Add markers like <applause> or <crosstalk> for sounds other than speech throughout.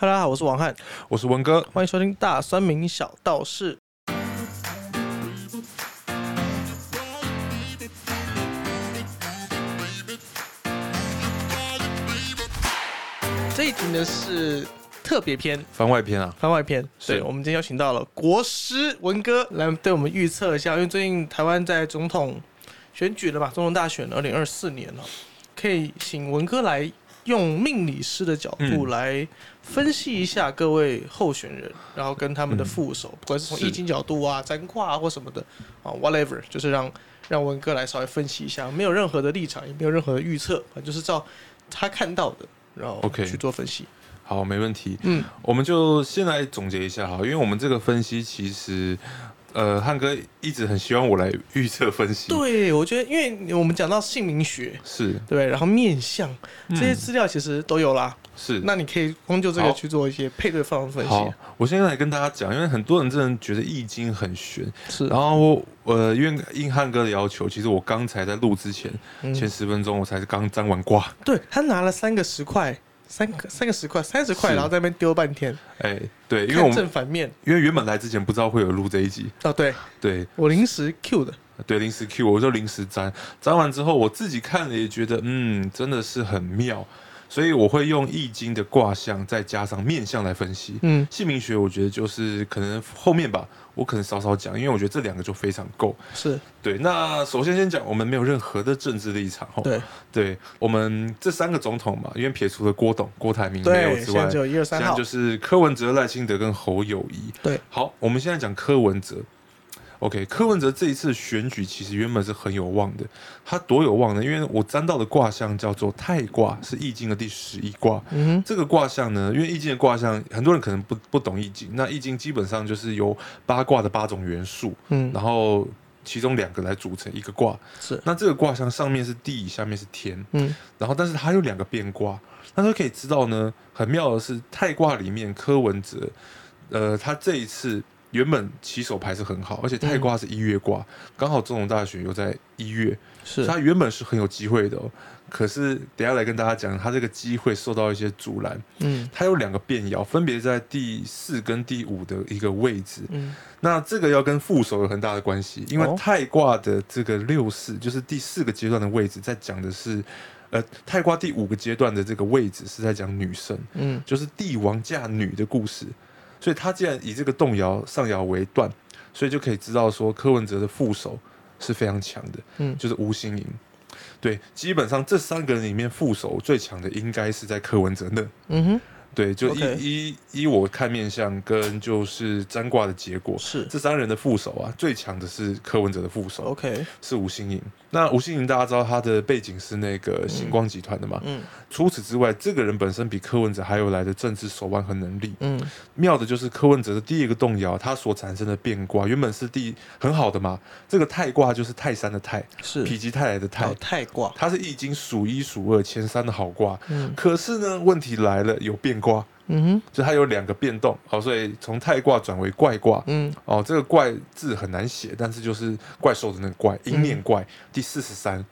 大家好，我是王翰，我是文哥，欢迎收听大酸民小道士。这一集呢是特别篇、番外篇啊，番外篇。是。对，我们今天邀请到了国师文哥来对我们预测一下，因为最近台湾在总统选举了嘛，总统大选二零二四年了，可以请文哥来用命理师的角度嗯来分析一下各位候选人，然后跟他们的副手，不管是从是易经角度啊、占卦啊或什么的啊，whatever，就是让让文哥来稍微分析一下，没有任何的立场，也没有任何的预测，反正就是照他看到的，然后 OK 去做分析。好，没问题。嗯，我们就先来总结一下哈，因为我们这个分析其实，呃，汉哥一直很希望我来预测分析，对，我觉得，因为我们讲到姓名学，是。对，然后面相这些嗯资料其实都有啦。是。那你可以光就这个去做一些配对方的分析。好。，我先来跟大家讲，因为很多人真的觉得易经很玄，是，然后我呃，因为应汉哥的要求，其实我刚才在录之前嗯。前十分钟，我才是刚占完卦，对他拿了三个十块，三个三个十块，三十块，然后在那边丢半天，哎，对，因为我们正反面。因为原本来之前不知道会有录这一集，哦，对对，我临时 Q 的，对，临时 Q 我就临时粘，粘完之后我自己看了也觉得，嗯，真的是很妙，所以我会用易经的卦象再加上面相来分析。嗯，姓名学我觉得就是可能后面吧，我可能稍稍讲，因为我觉得这两个就非常够。是对，那首先先讲，我们没有任何的政治立场，吼，对对，我们这三个总统嘛，因为撇除了郭董、郭台铭没有，之外现在只，有一二三现在就，是柯文哲、赖清德跟侯友谊。对，好，我们现在讲柯文哲。OK，柯文哲这一次选举其实原本是很有望的，他多有望呢？因为我占到的卦象叫做太卦，是易经的第十一卦。嗯这个卦象呢，因为易经的卦象，很多人可能不不懂易经。那易经基本上就是由八卦的八种元素，嗯，然后其中两个来组成一个卦。是，那这个卦象上面是地，下面是天，嗯然后但是它有两个变卦，那就可以知道呢，很妙的是太卦里面柯文哲，呃，他这一次原本起手牌是很好，而且太卦是一月卦，刚好中农大学又在一月，是以他原本是很有机会的哦。可是等下来跟大家讲，他这个机会受到一些阻拦。嗯他有两个变爻，分别在第四跟第五的一个位置。嗯那这个要跟副手有很大的关系，因为哦太卦的这个六四就是第四个阶段的位置，在讲的是，呃，太卦第五个阶段的这个位置是在讲女生，嗯就是帝王嫁女的故事。所以他既然以这个动摇上爻为断，所以就可以知道说柯文哲的副手是非常强的，嗯就是吴新盈。对，基本上这三个人里面副手最强的应该是在柯文哲那。嗯哼，对，就依依依我看面相跟就是占卦的结果，是这三人的副手啊，最强的是柯文哲的副手，OK，是吴新颖。那吴新颖大家知道他的背景是那个星光集团的嘛？嗯除此之外，这个人本身比柯文哲还有来的政治手腕和能力。嗯妙的就是柯文哲的第一个动摇，他所产生的变卦原本是第很好的嘛，这个泰卦就是泰山的泰，是，否极泰来的泰还有，太卦，它是易经数一数二前三的好卦。嗯可是呢，问题来了，有变卦。嗯哼，就它有两个变动，好，所以从太卦转为怪卦，嗯。哦，这个怪字很难写，但是就是怪兽的那个怪，阴面怪，第四十三，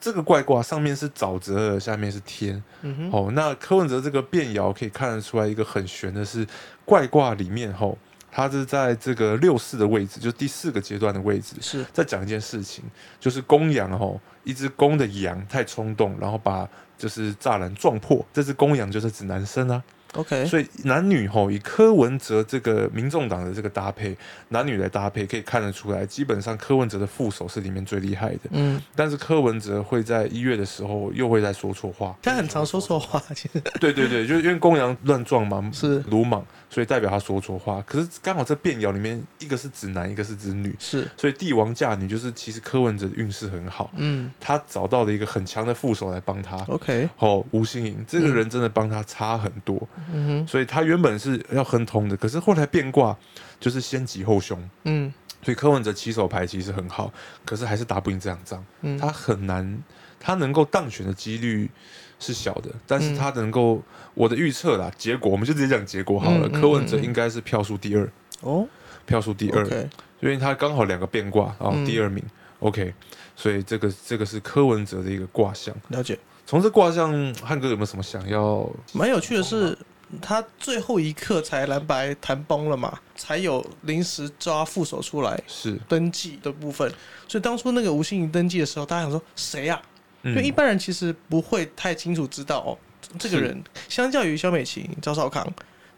这个怪卦上面是沼泽尔，下面是天，嗯哼，哦，那柯文哲这个变爻可以看得出来一个很玄的是怪卦里面，吼、它是在这个六四的位置，就是第四个阶段的位置，是，在讲一件事情，就是公羊吼，一只公的羊太冲动，然后把就是栅栏撞破，这只公羊就是指男生啊。OK，所以男女吼以柯文哲这个民众党的这个搭配，男女来搭配可以看得出来，基本上柯文哲的副手是里面最厉害的。嗯，但是柯文哲会在一月的时候又会在说错话，<laughs> 他很常说错话，其实。对对对，就是因为公羊乱撞嘛，是。鲁莽，所以代表他说错话。可是刚好这变爻里面，一个是指男，一个是指女，是，所以帝王嫁女就是其实柯文哲的运势很好，嗯。他找到了一个很强的副手来帮他。，OK，哦，吴新颖这个人真的帮他差很多，嗯哼，所以他原本是要亨通的，可是后来变卦就是先吉后凶，嗯。所以柯文哲起手牌其实很好，可是还是打不赢这场仗，嗯，他很难，他能够当选的几率是小的，但是他能够，我的预测啦，结果我们就直接讲结果好了，柯文哲应该是票数第二，哦？票数第二。因为他刚好两个变卦，然后嗯。第二名、OK，所以这个这个是柯文哲的一个卦象。了解。从这卦象，汉哥有没有什么想要？蛮有趣的是，他最后一刻才蓝白谈崩了嘛，才有临时抓副手出来是，登记的部分。所以当初那个吴欣怡登记的时候，大家想说谁呀、嗯因为一般人其实不会太清楚知道哦，这个人相较于萧美琴、赵少康，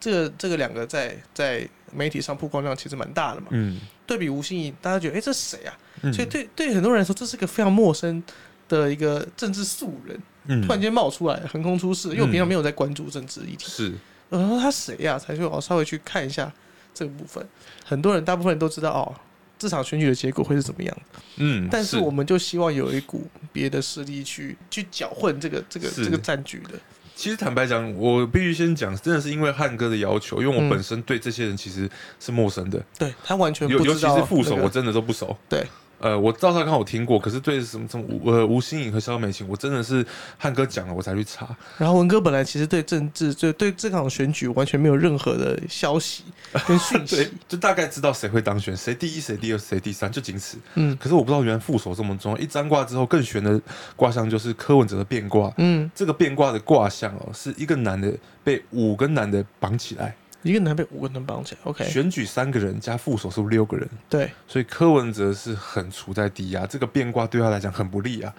这个这个两个在在媒体上曝光量其实蛮大的嘛。嗯对比吴欣怡，大家觉得哎、诶这是谁啊？嗯，所以对对很多人来说，这是个非常陌生的一个政治素人，嗯突然间冒出来，横空出世。因为我平常没有在关注政治议题，是，我说他谁呀、才去我稍微去看一下这个部分。很多人，大部分人都知道哦，这场选举的结果会是怎么样。嗯，但是我们就希望有一股别的势力去去搅混这个这个是这个战局的。其实坦白讲，我必须先讲，真的是因为汉哥的要求，因为我嗯本身对这些人其实是陌生的，对他完全尤尤其不知道、是副手，那个我真的都不熟。对，呃，我赵少康我听过，可是对什么什么吴呃吴欣颖和萧美琴，我真的是汉哥讲了我才去查。然后文哥本来其实对政治，就对这场选举完全没有任何的消息跟讯对息。<laughs> 就大概知道谁会当选，谁第一，谁第二，谁第三，就仅此。嗯可是我不知道原来副手这么重要。一张卦之后，更悬的卦象就是柯文哲的变卦。嗯，这个变卦的卦象哦，是一个男的被五个男的绑起来，一个男被五个人绑起来，OK，选举三个人加副手是六个人，对，所以柯文哲是很处在低压。这个变卦对他来讲很不利啊，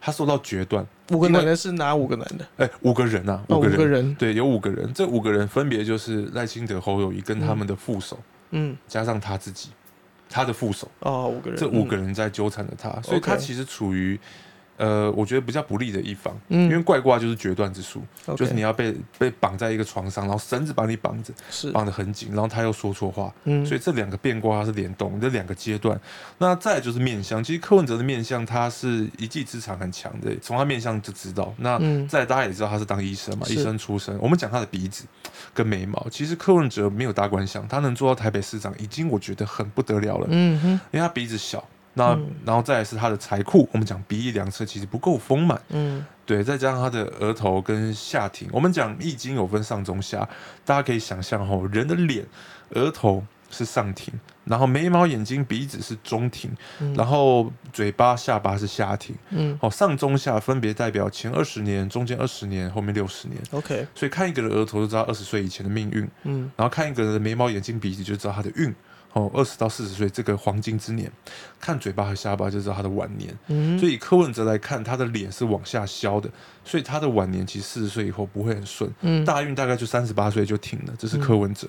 他受到决断。五个男的是哪五个男的？哎，五个人啊，哦，五个人，个人，对，有五个人，这五个人分别就是赖清德、侯友谊跟他们的副手，嗯，加上他自己，他的副手，哦，五个人，这五个人，在纠缠着他，所以他其实处于。呃，我觉得比较不利的一方，嗯因为怪卦就是决断之术就是你要被被绑在一个床上，然后绳子把你绑着，是，绑得很紧，然后他又说错话，嗯，所以这两个变卦它是联动，这两个阶段。那再来就是面相，其实柯文哲的面相他是一技之长很强的，从他面相就知道。那嗯再来大家也知道他是当医生嘛，是医生出身。我们讲他的鼻子跟眉毛，其实柯文哲没有大官相，他能做到台北市长已经我觉得很不得了了，嗯哼，因为他鼻子小。那、嗯。然后再来是他的财库，我们讲鼻翼两侧其实不够丰满，嗯。对，再加上他的额头跟下庭，我们讲易经有分上中下，大家可以想象吼，人的脸、额头是上庭，然后眉毛、眼睛、鼻子是中庭，嗯，然后嘴巴、下巴是下庭。嗯。哦，上中下分别代表前二十年、中间二十年、后面六十年。，OK，所以看一个人的额头就知道二十岁以前的命运，嗯。然后看一个人的眉毛、眼睛、鼻子就知道他的运。哦，二十到四十岁这个黄金之年，看嘴巴和下巴就知道他的晚年。嗯，所以以柯文哲来看，他的脸是往下消的，所以他的晚年其实四十岁以后不会很顺，嗯。大运大概就三十八岁就停了，这是柯文哲。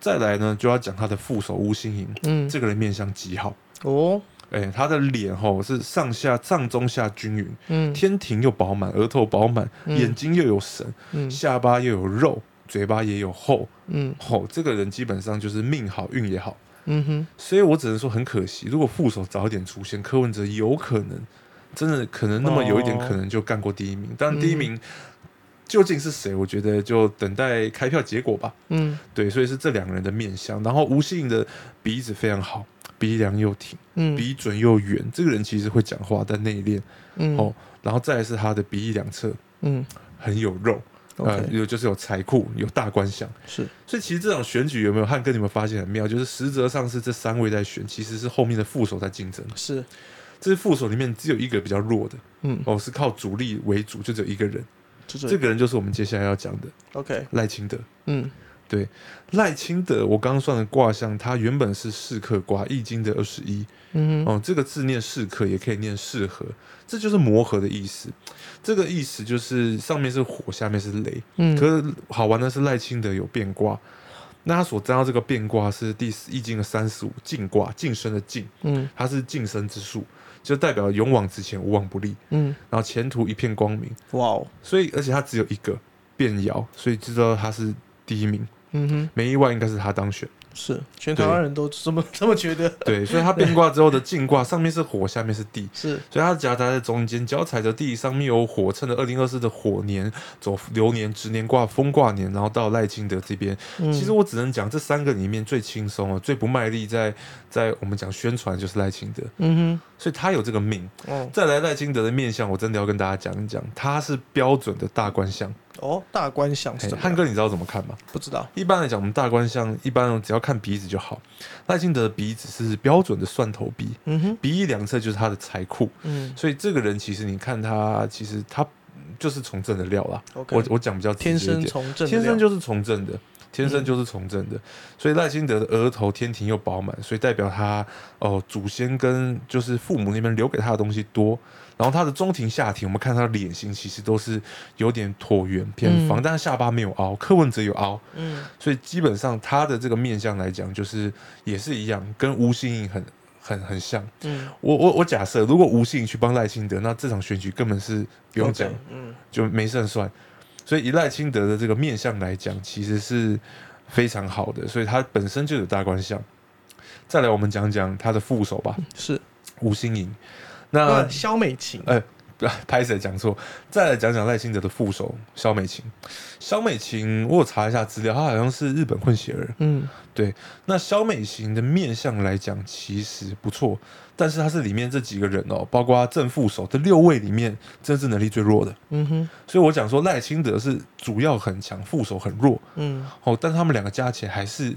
再来呢，就要讲他的副手吴欣颖，嗯，这个人面相极好，哦，哎、他的脸吼是上下上中下均匀，嗯。天庭又饱满，额头饱满，嗯。眼睛又有神，嗯。下巴又有肉，嘴巴也有厚，嗯。吼，这个人基本上就是命好运也好。嗯哼，所以我只能说很可惜，如果副手早一点出现，柯文哲有可能真的可能那么有一点哦可能就干过第一名。但第一嗯名究竟是谁，我觉得就等待开票结果吧。嗯对，所以是这两个人的面相。然后吴信的鼻子非常好，鼻梁又挺，嗯，鼻准又圆。这个人其实会讲话，但内敛嗯哦。然后再来是他的鼻翼两侧嗯很有肉，呃，有就是有财库，有大官相。是，所以其实这场选举有没有汉哥？你们发现很妙，就是实则上是这三位在选，其实是后面的副手在竞争。是，这是副手里面只有一个比较弱的，嗯，哦，是靠主力为主，就只有一个人。这个人就是我们接下来要讲的 OK，赖清德。嗯对，赖清德，我刚刚算的卦象，他原本是四克卦，易经的二十一。嗯哼哦，这个字念适可，也可以念适合，这就是磨合的意思。这个意思就是上面是火，下面是雷。嗯，可是好玩的是赖清德有变卦，那他所占到这个变卦是第四易经的三十五进卦，晋升的晋，嗯它是晋升之术，就代表勇往直前，无往不利，嗯，然后前途一片光明。哇哦，所以而且他只有一个变爻，所以知道他是第一名，嗯哼，没意外应该是他当选。是，全台湾人都这么 <laughs> 这么觉得，对，所以他变卦之后的静卦上面是火，下面是地。<laughs> 是，所以它夹杂在中间，脚踩着地，上面有火，趁着二零二四的火年走流年、直年卦、风卦年，然后到赖清德这边。嗯其实我只能讲这三个里面最轻松啊，最不卖力在在我们讲宣传就是赖清德，嗯哼所以他有这个命。再来赖清德的面相，我真的要跟大家讲一讲，他是标准的大官相。哦，大官相是嘿怎么样？汉哥你知道怎么看吗？不知道，一般来讲，我们大官相一般只要看鼻子就好。赖清德的鼻子是标准的蒜头鼻，嗯哼，鼻翼两侧就是他的财库。嗯所以这个人其实你看他，其实他就是从政的料啦。我我讲比较天生，从政，天生就是从政的，天生就是从政的。所以赖清德的额头天庭又饱满，所以代表他哦、祖先跟就是父母那边留给他的东西多。然后他的中庭下庭，我们看他的脸型其实都是有点椭圆偏方，嗯但是下巴没有凹，柯文哲有凹，嗯所以基本上他的这个面相来讲，就是也是一样，跟吴欣颖很很很像。嗯，我我我假设，如果吴欣颖去帮赖清德，那这场选举根本是不用讲嗯就没胜算。所以以赖清德的这个面相来讲，其实是非常好的，所以他本身就有大官相。再来，我们讲讲他的副手吧，是吴欣颖。那呃肖美琴，呃，拍谁讲错？再来讲讲赖清德的副手肖美琴。肖美琴，我有查一下资料，她好像是日本混血儿。嗯对那肖美琴的面相来讲，其实不错，但是她是里面这几个人哦，包括正副手这六位里面，政治能力最弱的。嗯哼所以我讲说赖清德是主要很强，副手很弱嗯哦，但他们两个加起来还是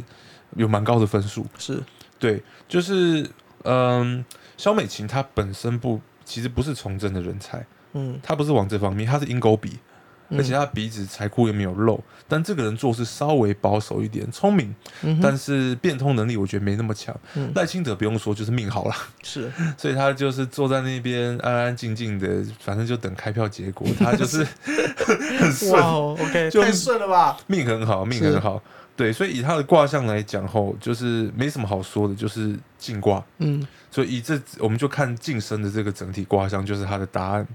有蛮高的分数。是对，就是嗯，肖美琴她本身不，其实不是从政的人才，嗯，她不是往这方面，她是鹰钩鼻，嗯而且她鼻子财库也没有漏，但这个人做事稍微保守一点，聪明，嗯但是变通能力我觉得没那么强。嗯赖清德不用说，就是命好了，是 <laughs> 所以他就是坐在那边安安静静的，反正就等开票结果，他就是 <laughs> 很顺，OK，就太顺了吧？命很好，命很好。对，所以以他的卦象来讲吼，就是没什么好说的，就是进卦。嗯所以以这我们就看晋升的这个整体卦象，就是他的答案。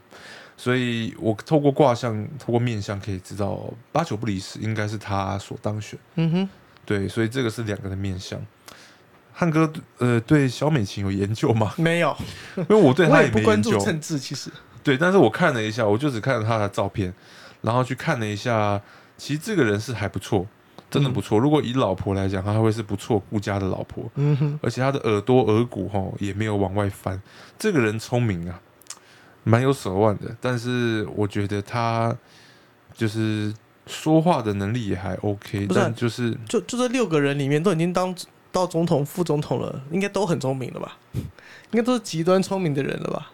所以我透过卦象，透过面相可以知道，八九不离十，应该是他所当选。嗯哼，对，所以这个是两个的面相。汉哥，呃，对小美琴有研究吗？没有，因为我对 <laughs> 我他没也不关注。政治，其实 <laughs> 对，但是我看了一下，我就只看了他的照片，然后去看了一下，其实这个人是还不错，真的不错。如果以老婆来讲，他会是不错顾家的老婆，嗯哼，而且她的耳朵、耳骨吼也没有往外翻。这个人聪明啊，蛮有手腕的，但是我觉得他就是说话的能力也还 OK，但就是就就这六个人里面都已经当到总统、副总统了，应该都很聪明了吧？应该都是极端聪明的人了吧？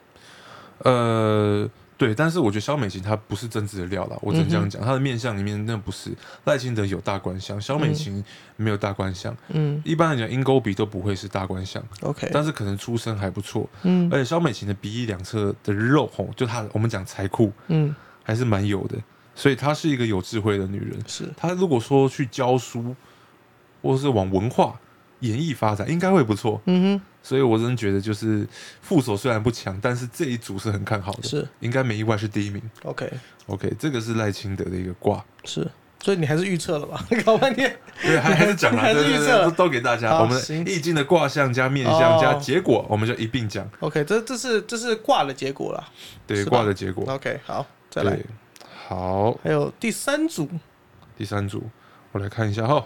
呃，对，但是我觉得肖美琴她不是政治的料啦，我只能这样讲。她的面相里面那不是赖清德有大官相，肖美琴没有大官相。嗯一般来讲，鹰钩鼻都不会是大官相，，OK，但是可能出身还不错。嗯而且肖美琴的鼻翼两侧的肉吼，就她我们讲财库嗯还是蛮有的，所以她是一个有智慧的女人。是她如果说去教书，或是往文化演艺发展，应该会不错。嗯所以我真的觉得，就是副手虽然不强，但是这一组是很看好的，哼是应该没意外是第一名。OK OK，这个是赖清德的一个卦，是，所以你还是预测了吧？<laughs> 搞半天对，还还是讲了，还是预测都都给大家。我们行易经的卦象加面相哦加结果，我们就一并讲。OK，这这是这是卦的结果了。对，卦的结果。OK，好，再来，，好，还有第三组，第三组，我来看一下哈。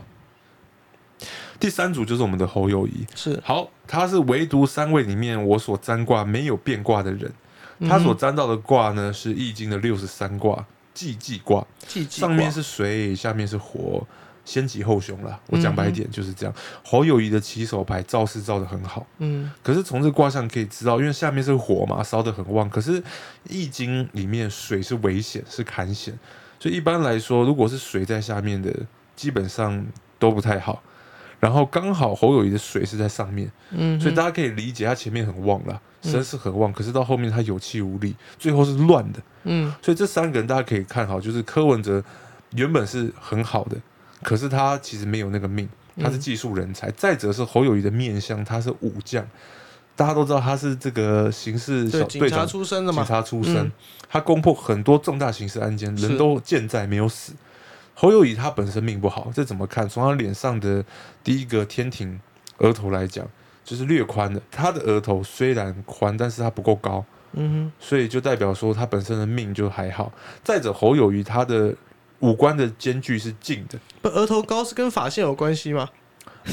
第三组就是我们的侯友谊，是好，他是唯独三位里面我所占卦没有变卦的人，嗯他所占到的卦呢是易经的六十三卦，既济卦。上面是水，下面是火，先吉后凶啦。我讲嗯白一点就是这样。侯友谊的起手牌造势造的很好，嗯可是从这卦象可以知道，因为下面是火嘛，烧的很旺。可是易经里面水是危险，是坎险，所以一般来说，如果是水在下面的，基本上都不太好。然后刚好侯友谊的水是在上面，嗯，所以大家可以理解他前面很旺啦，嗯身势很旺，可是到后面他有气无力，最后是乱的。嗯所以这三个人大家可以看好，就是柯文哲原本是很好的，可是他其实没有那个命，他是技术人才。再者是侯友谊的面相，他是武将，大家都知道他是这个刑事小警察队长，警出身的嘛，察出身，嗯他攻破很多重大刑事案件，人都健在没有死。侯友谊他本身命不好，这怎么看？从他脸上的第一个天庭额头来讲，就是略宽的。他的额头虽然宽，但是他不够高。嗯所以就代表说他本身的命就还好。再者，侯友谊他的五官的间距是近的，不，额头高是跟发线有关系吗？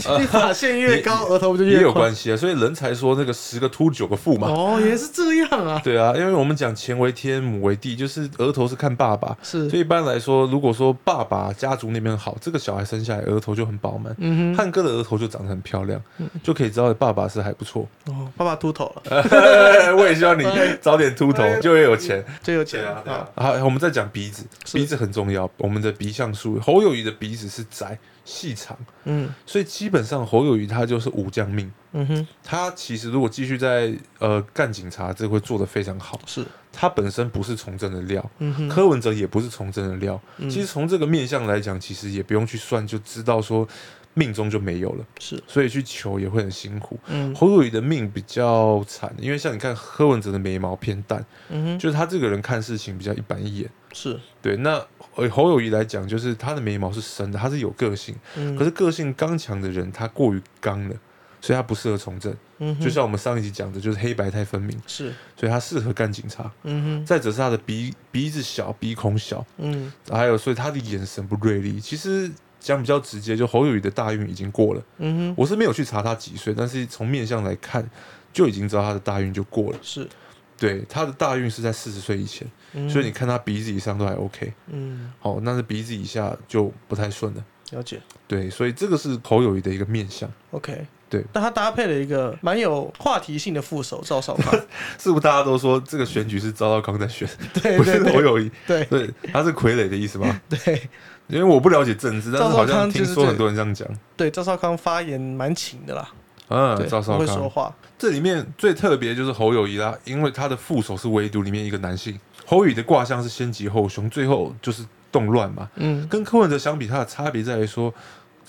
<laughs> 你发 <laughs> 线越高，额头不就越也？有关系啊，所以人才说那个十个秃九个富嘛。哦，也是这样啊，<laughs> 对啊，因为我们讲钱为天，母为地，就是额头是看爸爸。是所以一般来说，如果说爸爸家族那边好，这个小孩生下来额头就很饱满。嗯哼，汉哥的额头就长得很漂亮，就可以知道爸爸是还不错。哦，爸爸秃头了，我也希望你早点秃头，就会有钱。就有钱对啊，对啊啊，。好，我们再讲鼻子，鼻子很重要。我们的鼻相术，侯友谊的鼻子是窄细长，嗯。所以基本上侯友谊他就是武将命。嗯哼，他其实如果继续在呃干警察，这会做得非常好。是，他本身不是从政的料，嗯哼，柯文哲也不是从政的料。嗯。其实从这个面相来讲，其实也不用去算，就知道说命中就没有了，是，所以去求也会很辛苦。嗯。侯友谊的命比较惨，因为像你看柯文哲的眉毛偏淡，嗯哼，就是他这个人看事情比较一板一眼。是，对，那呃侯友谊来讲，就是他的眉毛是深的，他是有个性，嗯，可是个性刚强的人，他过于刚了，所以他不适合从政。嗯就像我们上一集讲的，就是黑白太分明，是，所以他适合干警察。嗯哼，再者是他的鼻鼻子小，鼻孔小，嗯。还有所以他的眼神不锐利。其实讲比较直接，就侯友谊的大运已经过了。嗯哼，我是没有去查他几岁，但是从面相来看，就已经知道他的大运就过了。是，对，他的大运是在四十岁以前，嗯所以你看他鼻子以上都还 OK。嗯，好，但是鼻子以下就不太顺了。了解对，所以这个是侯友谊的一个面相，，OK，对。但他搭配了一个蛮有话题性的副手赵少康，是不是大家都说这个选举是赵少康在选，对不是侯友谊？对。对，他是傀儡的意思吗？<laughs> 对。因为我不了解政治，但是好像听说很多人这样讲。对，赵少康发言蛮勤的啦，嗯，对，赵少康。会说康，话，这里面最特别就是侯友谊啦，因为他的副手是唯独里面一个男性，侯宇的卦象是先吉后凶，最后就是动乱嘛。嗯。跟柯文哲相比，他的差别在于说，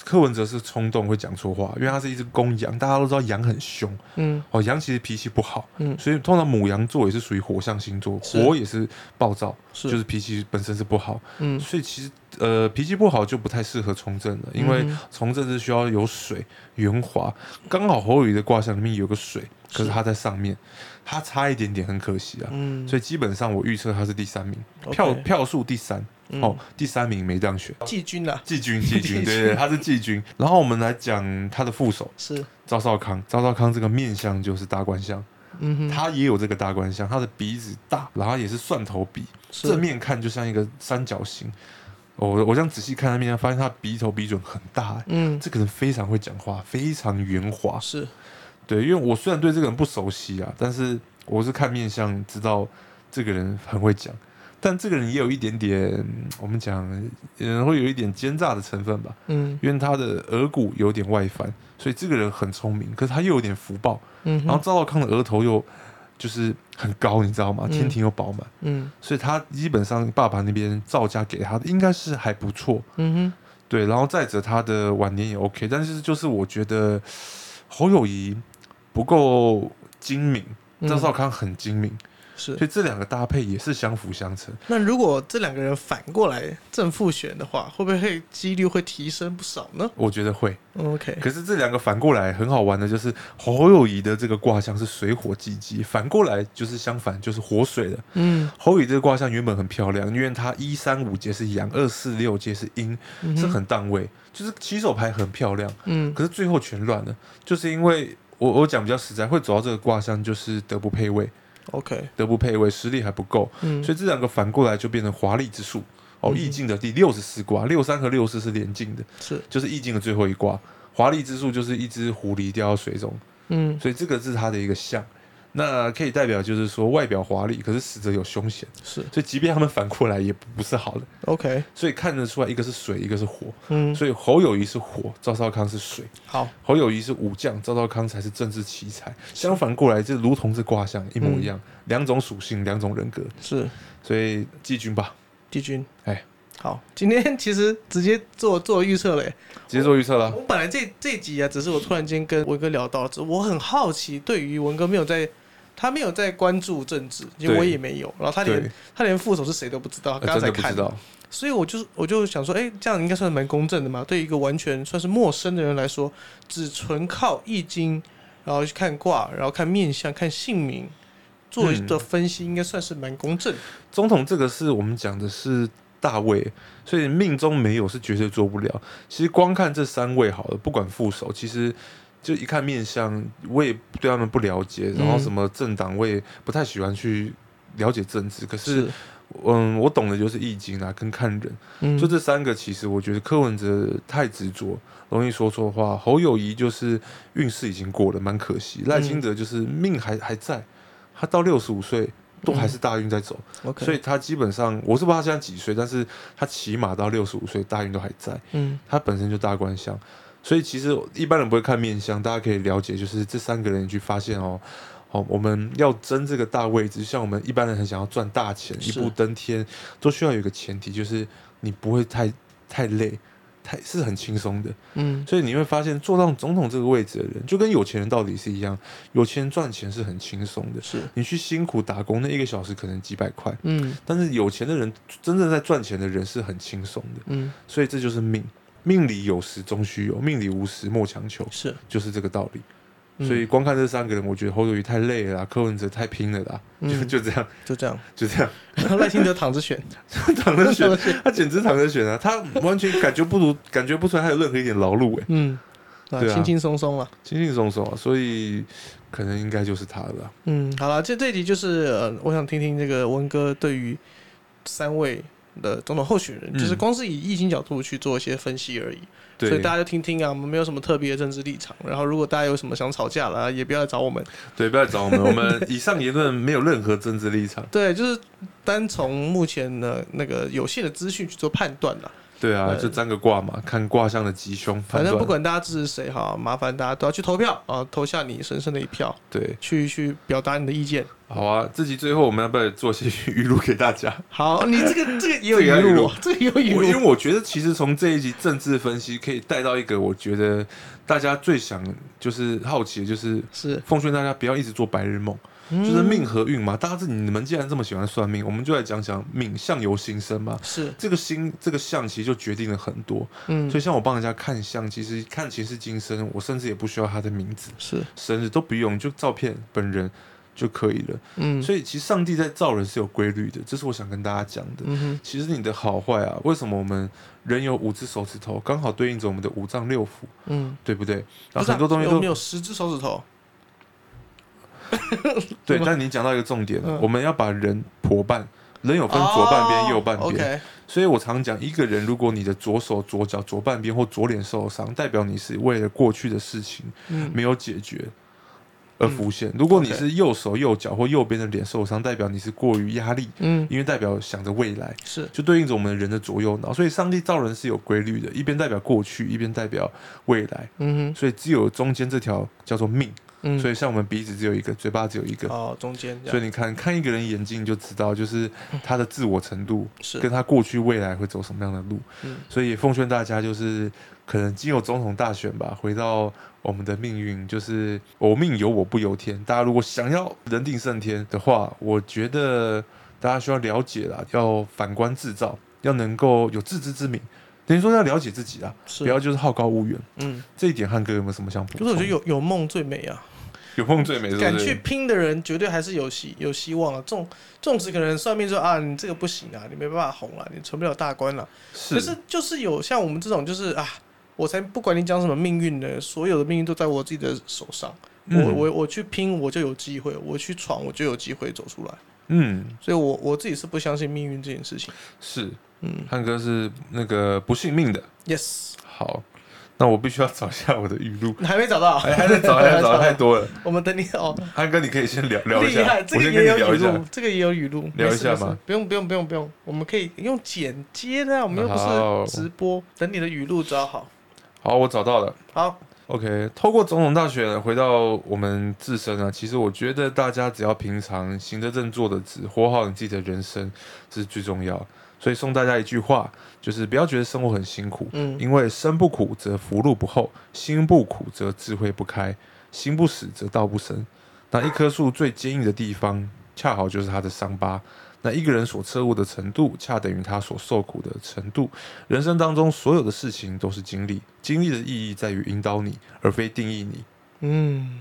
柯文哲是冲动会讲错话，因为他是一只公羊，大家都知道羊很凶嗯。哦，羊其实脾气不好，嗯，所以通常母羊座也是属于火象星座，火也是暴躁，是，就是脾气本身是不好，嗯。所以其实呃脾气不好就不太适合从政了，因为从政是需要有水圆滑，刚好侯友谊的卦象里面有个水，可是是他在上面，他差一点点，很可惜啊。嗯，所以基本上我预测他是第三名，票票数第三，嗯。哦，第三名没这样选。季军啦，<laughs> 季军，季军，对对，他是季军。然后我们来讲他的副手是，赵少康，赵少康这个面相就是大官相，嗯哼，他也有这个大官相，他的鼻子大，然后也是蒜头鼻，正面看就像一个三角形。哦我我这样仔细看他面相，发现他鼻头鼻准很大、欸嗯。这个人非常会讲话，非常圆滑。是，对，因为我虽然对这个人不熟悉啊，但是我是看面相知道这个人很会讲，但这个人也有一点点，嗯我们讲，嗯，会有一点奸诈的成分吧。嗯因为他的额骨有点外翻，所以这个人很聪明，可是他又有点福报。嗯，然后赵少康的额头又就是很高，你知道吗？嗯天庭又饱满，嗯所以他基本上爸爸那边赵家给他的应该是还不错。嗯哼，对，然后再者他的晚年也 OK，但是就是我觉得侯友谊不够精明，嗯赵少康很精明，是所。以这两个搭配也是相辅相成。那如果这两个人反过来正负选的话，会不会会几率会提升不少呢我觉得会，嗯？OK，可是这两个反过来很好玩的，就是侯友谊的这个卦象是水火既济，反过来就是相反，就是火水的。嗯，侯友谊这个卦象原本很漂亮，因为它一三五节是阳，二四六节是阴，嗯是很档位，就是起手牌很漂亮。嗯可是最后全乱了，就是因为我我讲比较实在，会走到这个卦象就是德不配位，，OK，德不配位，实力还不够，嗯，所以这两个反过来就变成华丽之术。哦，嗯。易经的第六十四卦，六三和六四是连进的，是，就是意境的最后一卦。华丽之术就是一只狐狸掉到水中，嗯。所以这个是它的一个象。那可以代表就是说外表华丽，可是死者有凶险，是所以即便他们反过来也不是好的。，OK，所以看得出来，一个是水，一个是火。嗯，所以侯友谊是火，赵少康是水。好，侯友谊是武将，赵少康才是政治奇才。相反过来，就如同是卦象一模一样，两种属性，两种人格。是所以季军吧，季军，哎，好，今天其实直接做做预测嘞。直接做预测了。我本来这这集啊，只是我突然间跟文哥聊到，我很好奇，对于文哥没有在，他没有在关注政治，因为我也没有，然后他连，他连副手是谁都不知道，呃刚刚才看真的不知，道。所以我就我就想说，哎、这样应该算是蛮公正的嘛。对一个完全算是陌生的人来说，只纯靠易经，然后去看卦，然后看面相、看姓名做嗯的分析，应该算是蛮公正。总统这个是我们讲的是大位，所以命中没有是绝对做不了。其实光看这三位好了，不管副手，其实就一看面相，我也对他们不了解，然后什么政党我也不太喜欢去了解政治，可是。嗯，我懂的就是易经啊，跟看人，嗯。就这三个，其实我觉得柯文哲太执着，容易说错话。侯友谊就是运势已经过了，蛮可惜。赖清德就是命还还在，他到六十五岁都还是大运在走。所以他基本上我是不知道他现在几岁，但是他起码到六十五岁大运都还在，嗯。他本身就大官相，所以其实一般人不会看面相，大家可以了解，就是这三个人你去发现哦。好，我们要争这个大位置，像我们一般人很想要赚大钱，一步登天，都需要有一个前提，就是你不会太太累，太是很轻松的。嗯所以你会发现，坐上总统这个位置的人，就跟有钱人到底是一样，有钱人赚钱是很轻松的。是你去辛苦打工，那一个小时可能几百块，嗯但是有钱的人，真正在赚钱的人是很轻松的。嗯所以这就是命，命里有时终须有，命里无时莫强求，是，就是这个道理。嗯。所以光看这三个人，我觉得侯友谊太累了啦，柯文哲太拼了啦，就嗯。就这样，就这样，就这样，<laughs> 赖清德躺着选，<laughs> 躺着选。<laughs> 躺着选，他简直躺着选啊，他完全感觉不如，感觉不出来他有任何一点劳碌哎，嗯，啊，对啊。轻轻松松了。轻轻松松啊，所以可能应该就是他了啦。嗯，好了，这这一集就是呃，我想听听这个文哥对于三位的总统候选人，嗯就是光是以疫情角度去做一些分析而已，所以大家就听听啊，我们没有什么特别的政治立场。然后如果大家有什么想吵架了，也不要来找我们。对，不要找我们，<laughs> 我们以上言论没有任何政治立场。对，就是单从目前的那个有限的资讯去做判断啦。对啊，呃就占个卦嘛，看卦象的吉凶，反正不管大家支持谁哈，麻烦大家都要去投票啊，投下你神圣的一票，对，去去表达你的意见。好啊。这集最后我们要不要做些语录给大家？<laughs> 好，你这个 <laughs> 这个也有语录这个也有语录因为。我觉得其实从这一集政治分析可以带到一个，我觉得大家最想就是好奇的就是是，奉劝大家不要一直做白日梦，就是命和运嘛。大家这你们既然这么喜欢算命，我们就来讲讲命相由心生嘛。是，这个心这个相其实就决定了很多，嗯所以像我帮人家看相，其实看前世今生，我甚至也不需要他的名字、是，生日都不用，就照片本人就可以了。嗯，所以其实上帝在造人是有规律的，这是我想跟大家讲的。嗯哼，其实你的好坏啊，为什么我们人有五只手指头，刚好对应着我们的五脏六腑，嗯，对不对？然后很多东西都有没有十只手指头？<laughs> 对，但你讲到一个重点我们要把人婆半，人有分左半边、哦右半边。所以我常讲，一个人如果你的左手、左脚、左半边或左脸受伤，代表你是为了过去的事情嗯，没有解决而浮现；如果你是右手、右脚或右边的脸受伤，代表你是过于压力，嗯，因为代表想着未来。是，就对应着我们人的左右脑，所以上帝造人是有规律的，一边代表过去，一边代表未来，嗯哼，所以只有中间这条叫做命。嗯，所以像我们鼻子只有一个，嘴巴只有一个，哦，中间所以你看看一个人眼睛你就知道，就是他的自我程度是，跟他过去未来会走什么样的路。嗯所以也奉劝大家，就是可能经有总统大选吧，回到我们的命运，就是我命由我不由天。大家如果想要人定胜天的话，我觉得大家需要了解啦，要反观自照，要能够有自知之明。等于说要了解自己啊，不要就是好高骛远。嗯，这一点汉哥有没有什么想补充？就是我觉得有有梦最美啊，有梦最美，是不敢去？拼的人绝对还是有希有希望啊。纵纵使可能算命说啊，你这个不行啊，你没办法红啊，你成不了大官了。可是就是有像我们这种，就是啊，我才不管你讲什么命运呢，所有的命运都在我自己的手上。我嗯我我去拼，我就有机会；我去闯，我就有机会走出来。嗯所以我我自己是不相信命运这件事情。是嗯汉哥是那个不信命的。，yes，好，那我必须要找一下我的语录，你还没找到，还还在找，还在找，<laughs> 太多了。我们等你哦。安哥，你可以先聊聊一下厉害，，这我个先跟你聊一也有语录下。，这个也有语录，聊一下吗不用不用不用不用，我们可以用剪接的啊，我们又不是直播。等你的语录找好。好，我找到了。好，OK，透过总统大选回到我们自身啊，其实我觉得大家只要平常行得正、坐得直，活好你自己的人生，这是最重要。所以送大家一句话，就是不要觉得生活很辛苦，嗯因为生不苦则福禄不厚，心不苦则智慧不开，心不死则道不生。那一棵树最坚硬的地方，恰好就是它的伤疤。那一个人所彻悟的程度，恰等于他所受苦的程度。人生当中所有的事情都是经历，经历的意义在于引导你，而非定义你。嗯，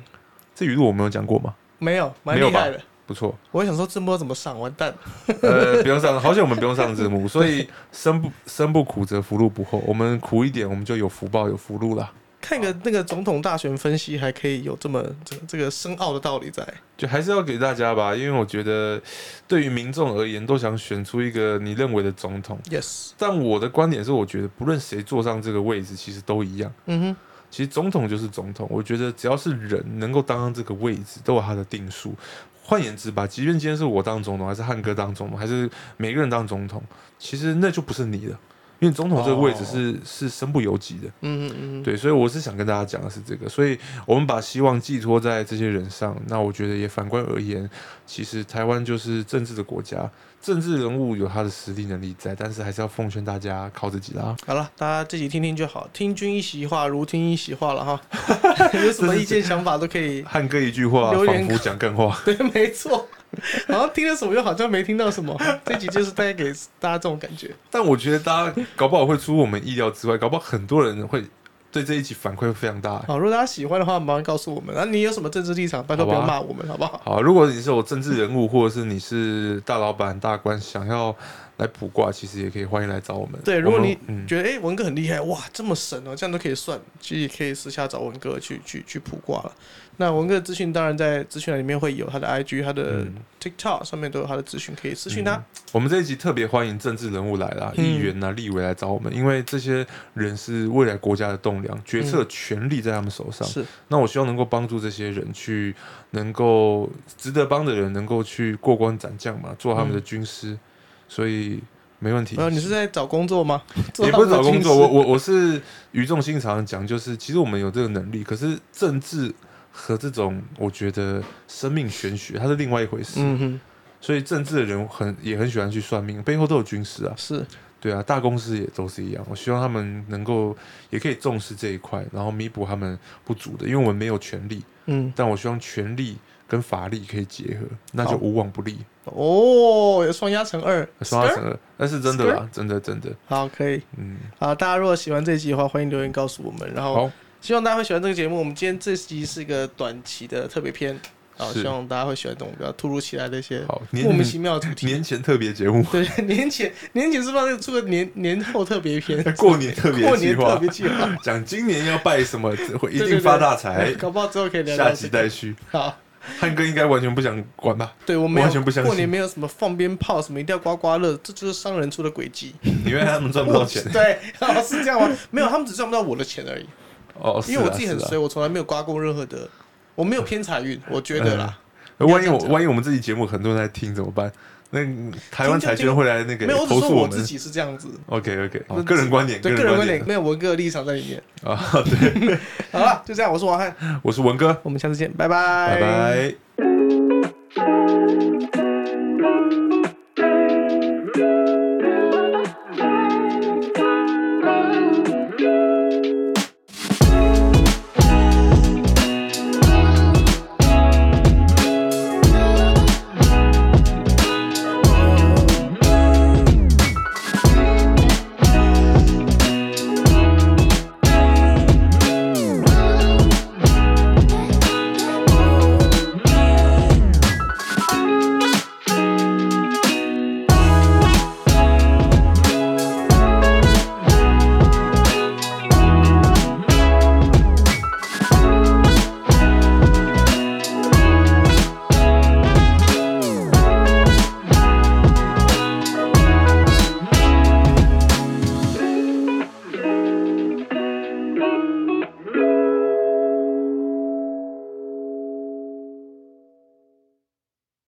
这语录我没有讲过吗？没有，蛮厉害的。不错。我还想说字幕怎么上，完蛋。呃，不用上，好险我们不用上字幕，<laughs> 所以生不生不苦则福禄不厚，我们苦一点，我们就有福报有福禄啦。看个那个总统大选分析，还可以有这么这个这个深奥的道理在。就还是要给大家吧，因为我觉得对于民众而言，都想选出一个你认为的总统。Yes，但我的观点是，我觉得不论谁坐上这个位置，其实都一样。嗯哼，其实总统就是总统，我觉得只要是人能够当上这个位置，都有他的定数。换言之吧，即便今天是我当总统，还是汉哥当总统，还是每个人当总统，其实那就不是你了，因为总统这个位置是、是身不由己的。嗯嗯嗯哼，对，所以我是想跟大家讲的是这个，所以我们把希望寄托在这些人上。那我觉得也反观而言，其实台湾就是政治的国家，政治人物有他的实力能力在，但是还是要奉劝大家靠自己啦。好了，大家自己听听就好，听君一席话，如听一席话了哈。<laughs> <laughs> 有什么意见想法都可以。汉哥一句话，仿佛讲更话。<laughs> 对，没错，<laughs> 好像听了什么又好像没听到什么。这集就是大概给大家这种感觉。但我觉得大家搞不好会出我们意料之外，搞不好很多人会对这一集反馈会非常大。好，如果大家喜欢的话，麻烦告诉我们。啊，你有什么政治立场，拜托不要骂我们，好不好？好，如果你是有政治人物，或者是你是大老板、大官，想要来卜卦，其实也可以欢迎来找我们。对，如果你嗯，觉得哎、诶文哥很厉害，哇，这么神哦，这样都可以算，其实也可以私下找文哥去去去卜卦了。那文哥的资讯当然在资讯栏里面会有他的 IG、他的嗯 TikTok 上面都有他的资讯，可以私讯他。我们这一集特别欢迎政治人物来啦，嗯议员啊、立委来找我们，因为这些人是未来国家的栋梁，决策权力在他们手上。是，那我希望能够帮助这些人去，能够值得帮的人，能够去过关斩将嘛，做他们的军师，所以没问题然。后你是在找工作吗？<laughs> 也不是找工作，我我我我是语重心长讲，就是其实我们有这个能力，可是政治和这种我觉得生命玄学，它是另外一回事。嗯哼，所以政治的人很也很喜欢去算命，背后都有军师啊，是对啊，大公司也都是一样。我希望他们能够也可以重视这一块，然后弥补他们不足的，因为我们没有权利，嗯但我希望权力跟法力可以结合，那就无往不利，哦，有双压成二，双压成二，那是真的啦，真的真的，好，可以。嗯，好，大家如果喜欢这一集的话，欢迎留言告诉我们。然后，希望大家会喜欢这个节目。我们今天这集是一个短期的特别篇，好，希望大家会喜欢这种比较突如其来的一些好，莫名其妙的主题。年前特别节目，对，<laughs> 年前年前是不是出个年年后特别篇？<laughs> 过年特别过年特计划，别计划，<laughs> 讲今年要拜什么，会一定发大财，搞不好之后可以聊下集。待续。好，汉哥应该完全不想管吧？对我没有完全不相信过年没有什么放鞭炮，什么一定要刮刮乐，这就是商人出的诡计。<laughs> 因为他们赚不到钱对，哦是这样吗？没有，他们只赚不到我的钱而已。哦，因为我自己很衰，我从来没有刮过任何的，我没有偏财运，我觉得啦。呃万一我万一我们这期节目很多人在听怎么办？那台湾财捐会来那个没有，我只投诉我自己是这样子。OK OK，我个人观点，对个人观点，没有文哥的立场在里面。啊。对，<laughs> 好了，就这样，我是王翰，我是文哥，我们下次见，拜拜拜拜。